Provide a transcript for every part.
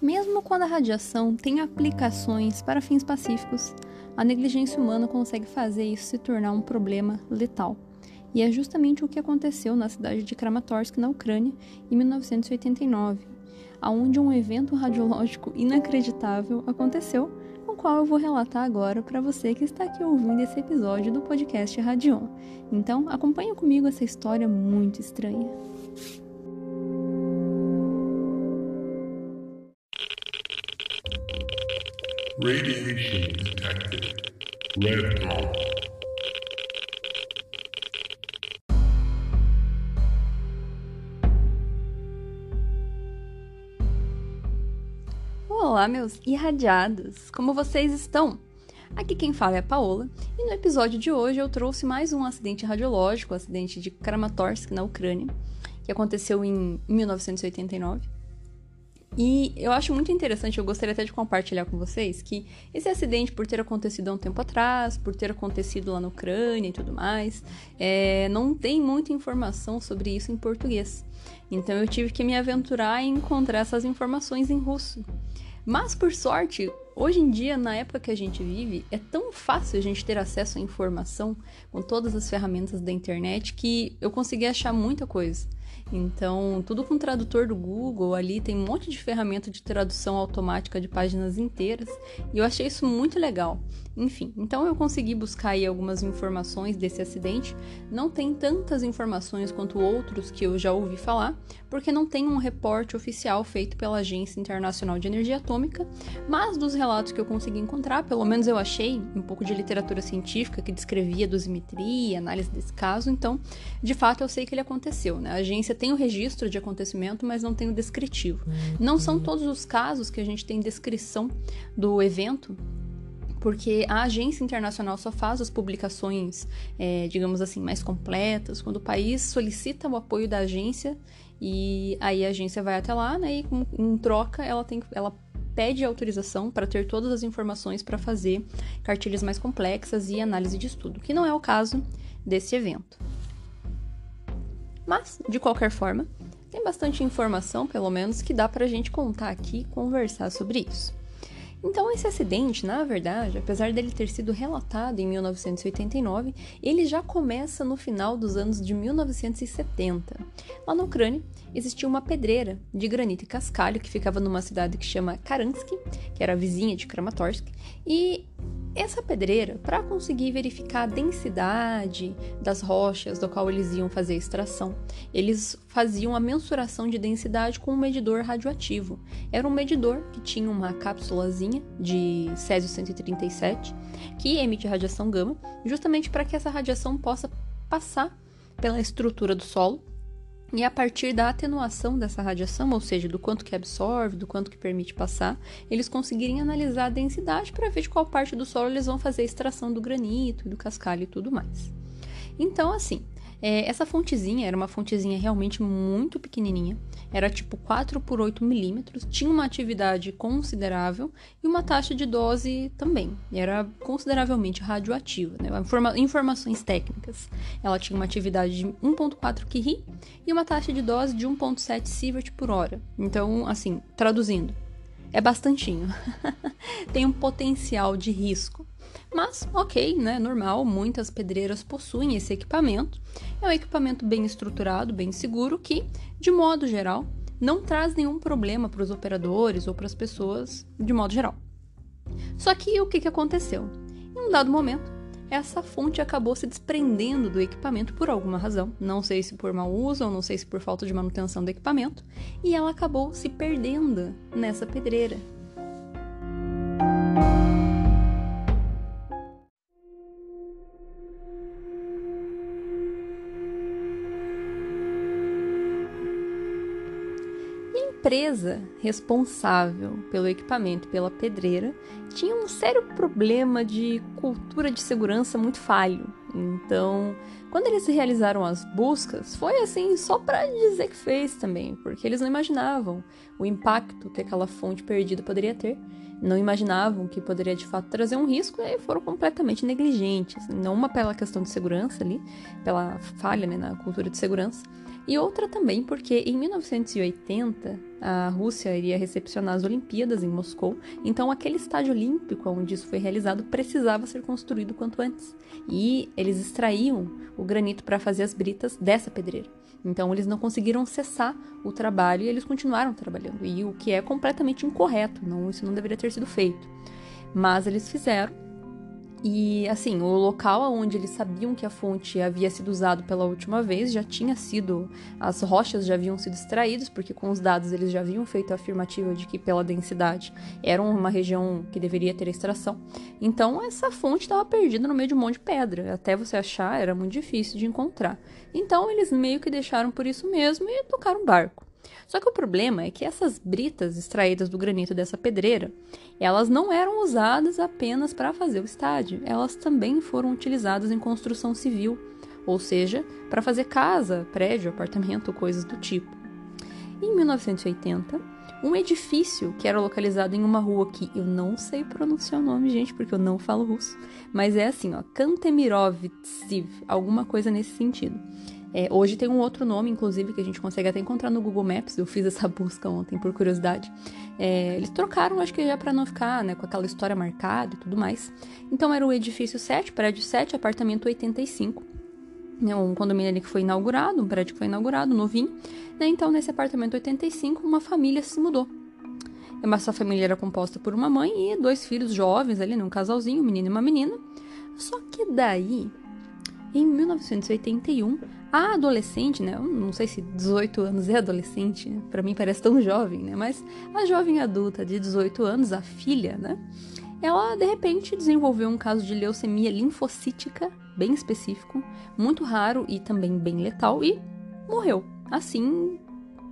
Mesmo quando a radiação tem aplicações para fins pacíficos, a negligência humana consegue fazer isso se tornar um problema letal. E é justamente o que aconteceu na cidade de Kramatorsk, na Ucrânia, em 1989, onde um evento radiológico inacreditável aconteceu, qual eu vou relatar agora para você que está aqui ouvindo esse episódio do podcast Radion. Então, acompanhe comigo essa história muito estranha. Radiation detected. Red. Olá, meus irradiados! Como vocês estão? Aqui quem fala é a Paola, e no episódio de hoje eu trouxe mais um acidente radiológico, o acidente de Kramatorsk, na Ucrânia, que aconteceu em 1989. E eu acho muito interessante, eu gostaria até de compartilhar com vocês que esse acidente, por ter acontecido há um tempo atrás, por ter acontecido lá na Ucrânia e tudo mais, é, não tem muita informação sobre isso em português. Então eu tive que me aventurar em encontrar essas informações em russo. Mas por sorte, hoje em dia, na época que a gente vive, é tão fácil a gente ter acesso à informação com todas as ferramentas da internet que eu consegui achar muita coisa. Então, tudo com tradutor do Google ali, tem um monte de ferramenta de tradução automática de páginas inteiras, e eu achei isso muito legal. Enfim, então eu consegui buscar aí algumas informações desse acidente. Não tem tantas informações quanto outros que eu já ouvi falar, porque não tem um reporte oficial feito pela Agência Internacional de Energia Atômica, mas dos relatos que eu consegui encontrar, pelo menos eu achei um pouco de literatura científica que descrevia dosimetria, análise desse caso, então, de fato eu sei que ele aconteceu, né? A agência tem o registro de acontecimento, mas não tem o descritivo. Não são todos os casos que a gente tem descrição do evento, porque a agência internacional só faz as publicações, é, digamos assim, mais completas, quando o país solicita o apoio da agência e aí a agência vai até lá, né? E em troca ela tem, ela pede autorização para ter todas as informações para fazer cartilhas mais complexas e análise de estudo, que não é o caso desse evento. Mas, de qualquer forma, tem bastante informação, pelo menos, que dá para a gente contar aqui e conversar sobre isso. Então, esse acidente, na verdade, apesar dele ter sido relatado em 1989, ele já começa no final dos anos de 1970. Lá na Ucrânia, existia uma pedreira de granito e cascalho que ficava numa cidade que chama Karansky, que era vizinha de Kramatorsk, e essa pedreira, para conseguir verificar a densidade das rochas do qual eles iam fazer a extração, eles faziam a mensuração de densidade com um medidor radioativo. Era um medidor que tinha uma cápsulazinha de césio 137 que emite radiação gama, justamente para que essa radiação possa passar pela estrutura do solo e a partir da atenuação dessa radiação, ou seja, do quanto que absorve, do quanto que permite passar, eles conseguirem analisar a densidade para ver de qual parte do solo eles vão fazer a extração do granito, do cascalho e tudo mais. Então, assim, é, essa fontezinha era uma fontezinha realmente muito pequenininha, era tipo 4 por 8 milímetros, tinha uma atividade considerável e uma taxa de dose também, era consideravelmente radioativa. Né? Informa informações técnicas, ela tinha uma atividade de 1.4 Curie e uma taxa de dose de 1.7 sievert por hora. Então, assim, traduzindo, é bastantinho. Tem um potencial de risco. Mas, ok, né? Normal, muitas pedreiras possuem esse equipamento. É um equipamento bem estruturado, bem seguro, que, de modo geral, não traz nenhum problema para os operadores ou para as pessoas, de modo geral. Só que o que, que aconteceu? Em um dado momento, essa fonte acabou se desprendendo do equipamento por alguma razão, não sei se por mau uso ou não sei se por falta de manutenção do equipamento, e ela acabou se perdendo nessa pedreira, empresa responsável pelo equipamento, pela pedreira, tinha um sério problema de cultura de segurança muito falho. Então, quando eles realizaram as buscas, foi assim só para dizer que fez também, porque eles não imaginavam o impacto que aquela fonte perdida poderia ter não imaginavam que poderia de fato trazer um risco e foram completamente negligentes. Não uma pela questão de segurança ali, pela falha né, na cultura de segurança, e outra também porque em 1980 a Rússia iria recepcionar as Olimpíadas em Moscou, então aquele estádio olímpico onde isso foi realizado precisava ser construído quanto antes. E eles extraíam o granito para fazer as britas dessa pedreira. Então eles não conseguiram cessar o trabalho e eles continuaram trabalhando. E o que é completamente incorreto, não, isso não deveria ter sido feito. Mas eles fizeram e assim, o local onde eles sabiam que a fonte havia sido usado pela última vez já tinha sido. As rochas já haviam sido extraídas, porque com os dados eles já haviam feito a afirmativa de que, pela densidade, era uma região que deveria ter extração. Então, essa fonte estava perdida no meio de um monte de pedra. Até você achar, era muito difícil de encontrar. Então, eles meio que deixaram por isso mesmo e tocaram barco. Só que o problema é que essas britas extraídas do granito dessa pedreira, elas não eram usadas apenas para fazer o estádio, elas também foram utilizadas em construção civil, ou seja, para fazer casa, prédio, apartamento, coisas do tipo. Em 1980, um edifício que era localizado em uma rua que eu não sei pronunciar o nome, gente, porque eu não falo russo, mas é assim, ó, Kantemirovtsiv, alguma coisa nesse sentido. É, hoje tem um outro nome, inclusive, que a gente consegue até encontrar no Google Maps. Eu fiz essa busca ontem por curiosidade. É, eles trocaram, acho que já para não ficar né, com aquela história marcada e tudo mais. Então era o edifício 7, prédio 7, apartamento 85. Né, um condomínio ali que foi inaugurado, um prédio que foi inaugurado, novinho. Né, então, nesse apartamento 85, uma família se mudou. Essa família era composta por uma mãe e dois filhos jovens ali, né, um casalzinho, um menino e uma menina. Só que daí, em 1981, a adolescente, né? Eu não sei se 18 anos é adolescente, né? para mim parece tão jovem, né? Mas a jovem adulta de 18 anos, a filha, né? Ela de repente desenvolveu um caso de leucemia linfocítica bem específico, muito raro e também bem letal e morreu. Assim,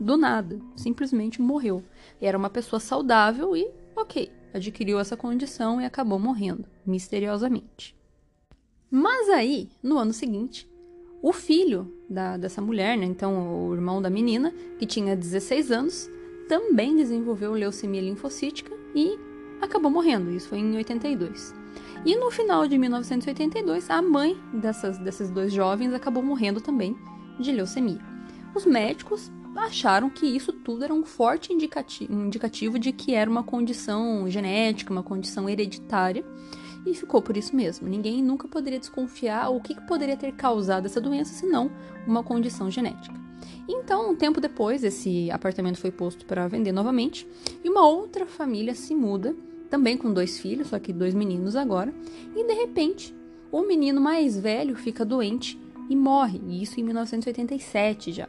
do nada, simplesmente morreu. Era uma pessoa saudável e, ok, adquiriu essa condição e acabou morrendo, misteriosamente. Mas aí, no ano seguinte, o filho da, dessa mulher, né, então o irmão da menina, que tinha 16 anos, também desenvolveu leucemia linfocítica e acabou morrendo. Isso foi em 82. E no final de 1982, a mãe dessas, desses dois jovens acabou morrendo também de leucemia. Os médicos acharam que isso tudo era um forte indicativo, indicativo de que era uma condição genética, uma condição hereditária e ficou por isso mesmo. Ninguém nunca poderia desconfiar o que poderia ter causado essa doença senão uma condição genética. Então, um tempo depois, esse apartamento foi posto para vender novamente e uma outra família se muda, também com dois filhos, só que dois meninos agora, e de repente o menino mais velho fica doente e morre, e isso em 1987 já.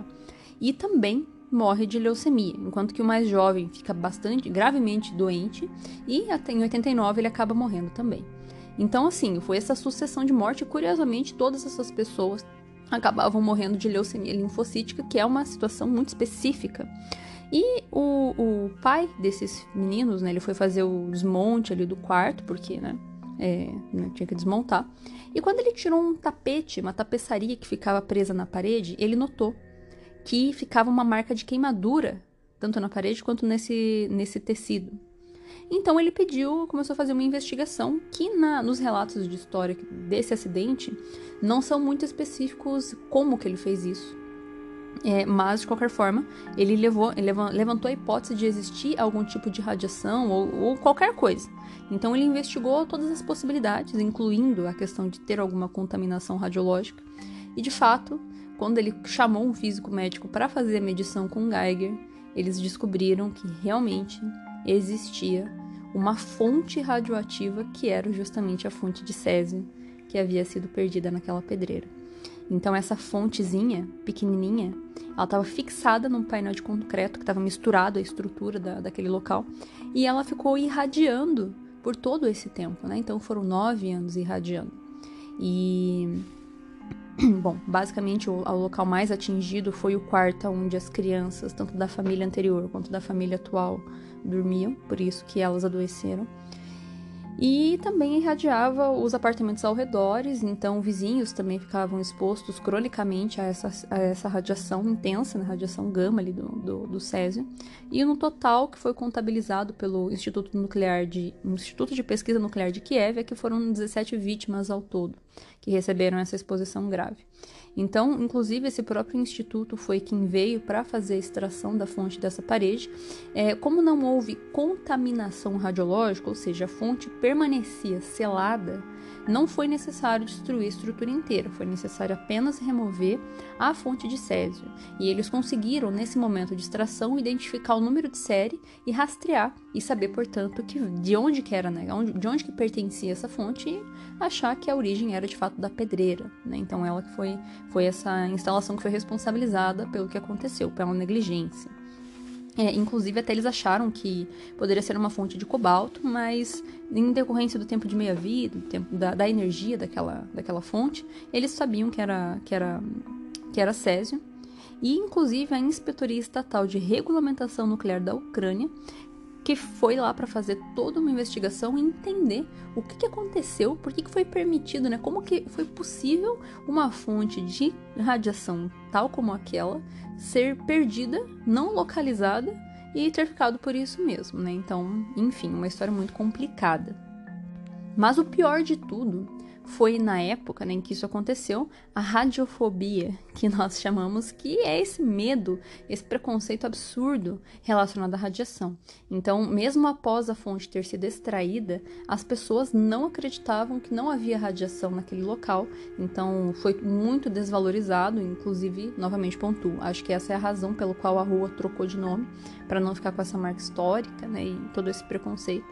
E também morre de leucemia, enquanto que o mais jovem fica bastante gravemente doente e até em 89 ele acaba morrendo também. Então, assim, foi essa sucessão de morte. Curiosamente, todas essas pessoas acabavam morrendo de leucemia linfocítica, que é uma situação muito específica. E o, o pai desses meninos, né, ele foi fazer o desmonte ali do quarto, porque, né, é, né, tinha que desmontar. E quando ele tirou um tapete, uma tapeçaria que ficava presa na parede, ele notou que ficava uma marca de queimadura, tanto na parede quanto nesse, nesse tecido. Então ele pediu, começou a fazer uma investigação que na, nos relatos de história desse acidente não são muito específicos como que ele fez isso. É, mas de qualquer forma, ele, levou, ele levantou a hipótese de existir algum tipo de radiação ou, ou qualquer coisa. Então ele investigou todas as possibilidades, incluindo a questão de ter alguma contaminação radiológica. E de fato, quando ele chamou um físico médico para fazer a medição com Geiger, eles descobriram que realmente existia uma fonte radioativa que era justamente a fonte de césio que havia sido perdida naquela pedreira. Então essa fontezinha pequenininha, ela estava fixada num painel de concreto que estava misturado à estrutura da, daquele local e ela ficou irradiando por todo esse tempo, né? Então foram nove anos irradiando. E Bom, basicamente o, o, local mais atingido foi o quarto onde as crianças, tanto da família anterior quanto da família atual, dormiam, por isso que elas adoeceram. E também irradiava os apartamentos ao redor, então vizinhos também ficavam expostos cronicamente a essa, a essa radiação intensa, né, radiação gama ali do, do, do césio. E no total que foi contabilizado pelo Instituto Nuclear de Instituto de Pesquisa Nuclear de Kiev, é que foram 17 vítimas ao todo que receberam essa exposição grave. Então, inclusive, esse próprio instituto foi quem veio para fazer a extração da fonte dessa parede. É, como não houve contaminação radiológica, ou seja, a fonte permanecia selada, não foi necessário destruir a estrutura inteira, foi necessário apenas remover a fonte de césio. E eles conseguiram, nesse momento de extração, identificar o número de série e rastrear e saber, portanto, que, de onde que era, né? de onde que pertencia essa fonte e achar que a origem era de fato da pedreira. Né? Então ela que foi, foi essa instalação que foi responsabilizada pelo que aconteceu, pela negligência. É, inclusive, até eles acharam que poderia ser uma fonte de cobalto, mas em decorrência do tempo de meia-vida, da, da, energia daquela, daquela fonte, eles sabiam que era, que, era, que era césio. E, inclusive, a Inspetoria Estatal de Regulamentação Nuclear da Ucrânia que foi lá para fazer toda uma investigação e entender o que, que aconteceu, por que, que foi permitido, né? Como que foi possível uma fonte de radiação tal como aquela ser perdida, não localizada e ter ficado por isso mesmo, né? Então, enfim, uma história muito complicada. Mas o pior de tudo foi na época né, em que isso aconteceu a radiofobia, que nós chamamos, que é esse medo, esse preconceito absurdo relacionado à radiação. Então, mesmo após a fonte ter sido extraída, as pessoas não acreditavam que não havia radiação naquele local, então foi muito desvalorizado, inclusive, novamente pontuo, acho que essa é a razão pelo qual a rua trocou de nome, para não ficar com essa marca histórica né, e todo esse preconceito.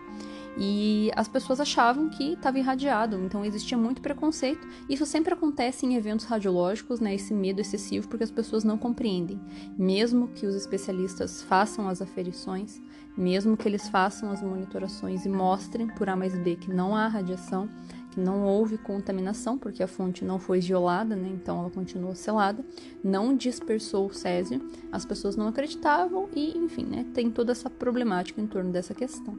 E as pessoas achavam que estava irradiado, então existia muito preconceito. Isso sempre acontece em eventos radiológicos, né, esse medo excessivo, porque as pessoas não compreendem. Mesmo que os especialistas façam as aferições, mesmo que eles façam as monitorações e mostrem por A mais B que não há radiação, que não houve contaminação, porque a fonte não foi violada, né? então ela continuou selada, não dispersou o césio, as pessoas não acreditavam e, enfim, né? tem toda essa problemática em torno dessa questão.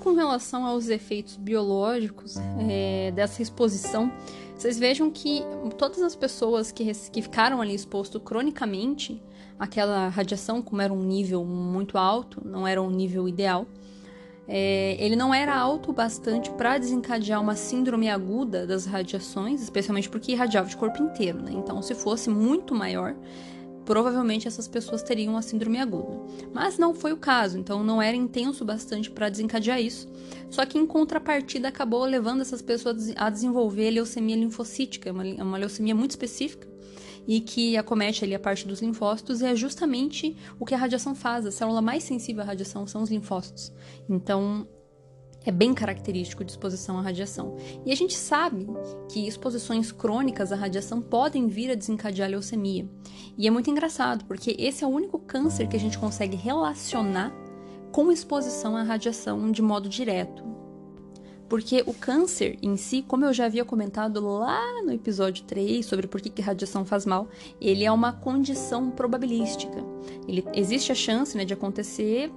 Com relação aos efeitos biológicos é, dessa exposição, vocês vejam que todas as pessoas que, que ficaram ali expostas cronicamente àquela radiação, como era um nível muito alto, não era um nível ideal, é, ele não era alto o bastante para desencadear uma síndrome aguda das radiações, especialmente porque irradiava de corpo inteiro. Né? Então, se fosse muito maior, provavelmente essas pessoas teriam a síndrome aguda. Mas não foi o caso, então não era intenso bastante para desencadear isso. Só que em contrapartida acabou levando essas pessoas a desenvolver leucemia linfocítica, uma, uma leucemia muito específica e que acomete ali a parte dos linfócitos e é justamente o que a radiação faz. A célula mais sensível à radiação são os linfócitos. Então, é bem característico de exposição à radiação. E a gente sabe que exposições crônicas à radiação podem vir a desencadear leucemia. E é muito engraçado, porque esse é o único câncer que a gente consegue relacionar com exposição à radiação de modo direto. Porque o câncer em si, como eu já havia comentado lá no episódio 3 sobre por que, que radiação faz mal, ele é uma condição probabilística. Ele, existe a chance né, de acontecer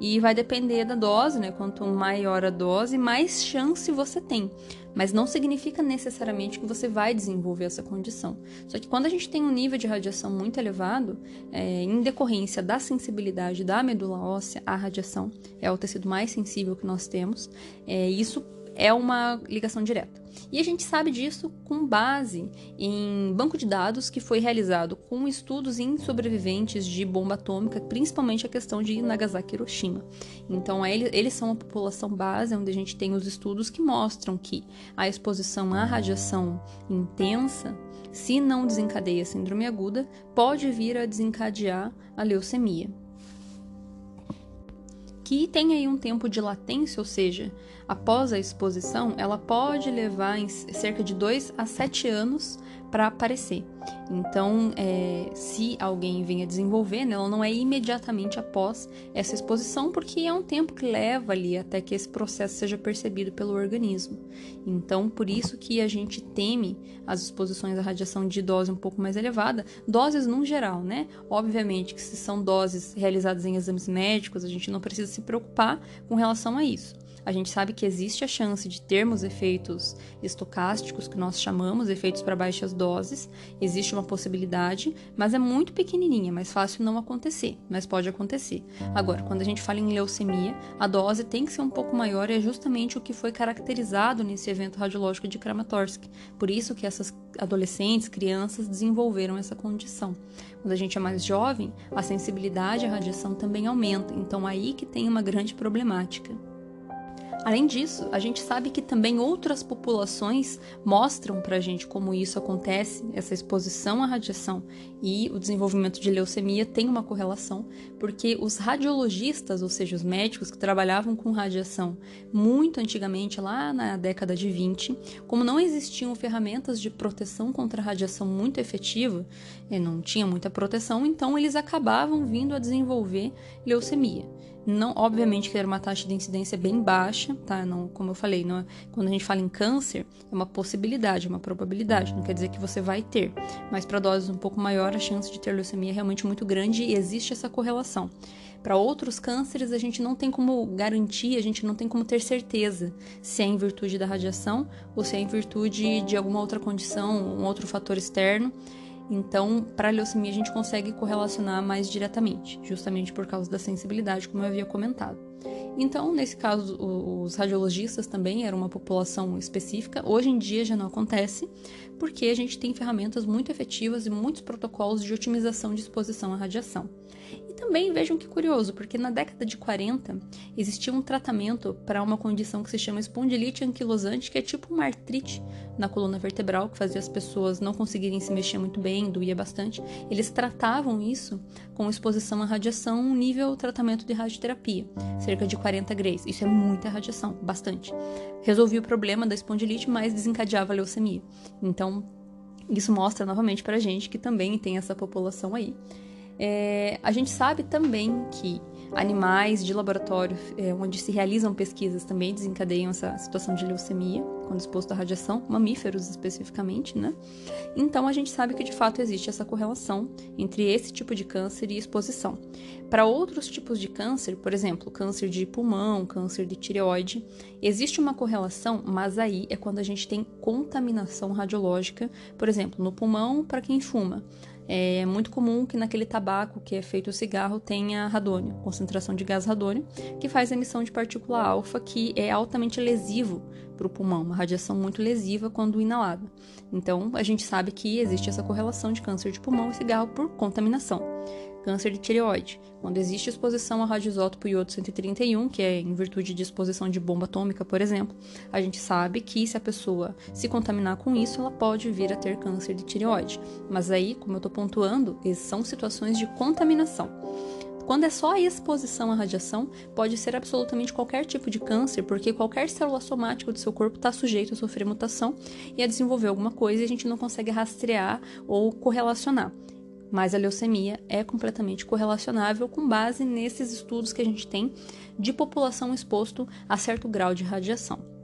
e vai depender da dose, né? Quanto maior a dose, mais chance você tem. Mas não significa necessariamente que você vai desenvolver essa condição. Só que quando a gente tem um nível de radiação muito elevado, é, em decorrência da sensibilidade da medula óssea à radiação, é o tecido mais sensível que nós temos, é, isso é uma ligação direta. E a gente sabe disso com base em banco de dados que foi realizado com estudos em sobreviventes de bomba atômica, principalmente a questão de Nagasaki e Hiroshima. Então, eles são a população base, onde a gente tem os estudos que mostram que a exposição à radiação intensa, se não desencadeia a síndrome aguda, pode vir a desencadear a leucemia que tem aí um tempo de latência, ou seja, após a exposição, ela pode levar em cerca de 2 a 7 anos para aparecer. Então, é, se alguém vem a desenvolver, né, ela não é imediatamente após essa exposição, porque é um tempo que leva ali até que esse processo seja percebido pelo organismo. Então, por isso que a gente teme as exposições à radiação de dose um pouco mais elevada, doses no geral, né? Obviamente que se são doses realizadas em exames médicos, a gente não precisa se preocupar com relação a isso. A gente sabe que existe a chance de termos efeitos estocásticos, que nós chamamos efeitos para baixas doses, existe uma possibilidade, mas é muito pequenininha, mais fácil não acontecer, mas pode acontecer. Agora, quando a gente fala em leucemia, a dose tem que ser um pouco maior e é justamente o que foi caracterizado nesse evento radiológico de Kramatorsk. Por isso que essas adolescentes, crianças desenvolveram essa condição. Quando a gente é mais jovem, a sensibilidade à radiação também aumenta, então aí que tem uma grande problemática. Além disso, a gente sabe que também outras populações mostram para a gente como isso acontece, essa exposição à radiação e o desenvolvimento de leucemia tem uma correlação, porque os radiologistas, ou seja, os médicos que trabalhavam com radiação muito antigamente, lá na década de 20, como não existiam ferramentas de proteção contra a radiação muito efetiva, não tinha muita proteção, então eles acabavam vindo a desenvolver leucemia. Não, obviamente que era uma taxa de incidência bem baixa, tá? Não, como eu falei, não, é, quando a gente fala em câncer, é uma possibilidade, uma probabilidade, não quer dizer que você vai ter. Mas para doses um pouco maior, a chance de ter leucemia é realmente muito grande e existe essa correlação. Para outros cânceres, a gente não tem como garantir, a gente não tem como ter certeza se é em virtude da radiação ou se é em virtude de alguma outra condição, um outro fator externo. Então, para a leucemia a gente consegue correlacionar mais diretamente, justamente por causa da sensibilidade, como eu havia comentado. Então, nesse caso, os radiologistas também eram uma população específica. Hoje em dia já não acontece, porque a gente tem ferramentas muito efetivas e muitos protocolos de otimização de exposição à radiação. E também vejam que curioso, porque na década de 40 existia um tratamento para uma condição que se chama espondilite anquilosante, que é tipo uma artrite na coluna vertebral, que fazia as pessoas não conseguirem se mexer muito bem, doía bastante. Eles tratavam isso com exposição à radiação, nível tratamento de radioterapia, cerca de 40 graus. Isso é muita radiação, bastante. Resolvia o problema da espondilite, mas desencadeava a leucemia. Então, isso mostra novamente para a gente que também tem essa população aí. É, a gente sabe também que animais de laboratório é, onde se realizam pesquisas também desencadeiam essa situação de leucemia quando exposto à radiação, mamíferos especificamente, né? Então a gente sabe que de fato existe essa correlação entre esse tipo de câncer e exposição. Para outros tipos de câncer, por exemplo, câncer de pulmão, câncer de tireoide, existe uma correlação, mas aí é quando a gente tem contaminação radiológica, por exemplo, no pulmão para quem fuma. É muito comum que naquele tabaco que é feito o cigarro tenha radônio, concentração de gás radônio, que faz emissão de partícula alfa, que é altamente lesivo para o pulmão, uma radiação muito lesiva quando inalada. Então, a gente sabe que existe essa correlação de câncer de pulmão e cigarro por contaminação câncer de tireoide, quando existe exposição ao radioisótopo iodo 131, que é em virtude de exposição de bomba atômica, por exemplo, a gente sabe que se a pessoa se contaminar com isso, ela pode vir a ter câncer de tireoide. Mas aí, como eu estou pontuando, são situações de contaminação. Quando é só a exposição à radiação, pode ser absolutamente qualquer tipo de câncer, porque qualquer célula somática do seu corpo está sujeito a sofrer mutação e a desenvolver alguma coisa e a gente não consegue rastrear ou correlacionar mas a leucemia é completamente correlacionável com base nesses estudos que a gente tem de população exposto a certo grau de radiação.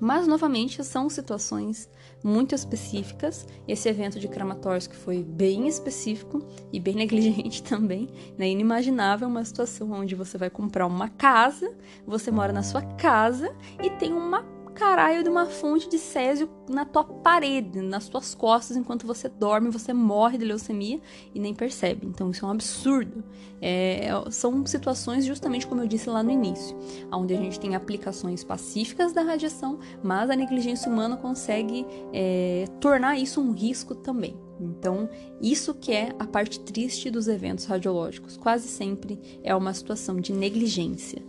Mas, novamente, são situações muito específicas. Esse evento de Kramatorsk foi bem específico e bem negligente também. Né? Inimaginável uma situação onde você vai comprar uma casa, você mora na sua casa e tem uma caralho de uma fonte de césio na tua parede, nas tuas costas, enquanto você dorme, você morre de leucemia e nem percebe. Então isso é um absurdo. É, são situações, justamente como eu disse lá no início, onde a gente tem aplicações pacíficas da radiação, mas a negligência humana consegue é, tornar isso um risco também. Então, isso que é a parte triste dos eventos radiológicos. Quase sempre é uma situação de negligência.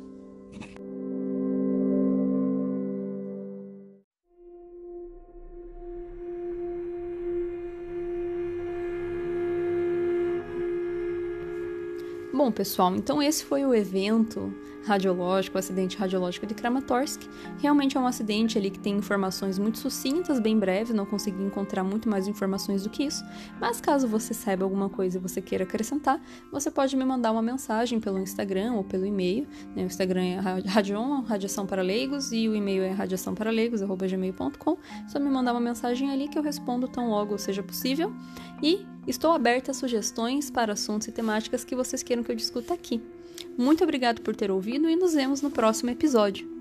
Bom, pessoal, então esse foi o evento radiológico, o acidente radiológico de Kramatorsk. Realmente é um acidente ali que tem informações muito sucintas, bem breves, não consegui encontrar muito mais informações do que isso. Mas caso você saiba alguma coisa e você queira acrescentar, você pode me mandar uma mensagem pelo Instagram ou pelo e-mail. Né? O Instagram é radion, radiação para leigos, e o e-mail é radiaçãoparaleigos.gmail.com. Só me mandar uma mensagem ali que eu respondo tão logo seja possível. E estou aberta a sugestões para assuntos e temáticas que vocês queiram que eu discuta aqui. Muito obrigado por ter ouvido e nos vemos no próximo episódio.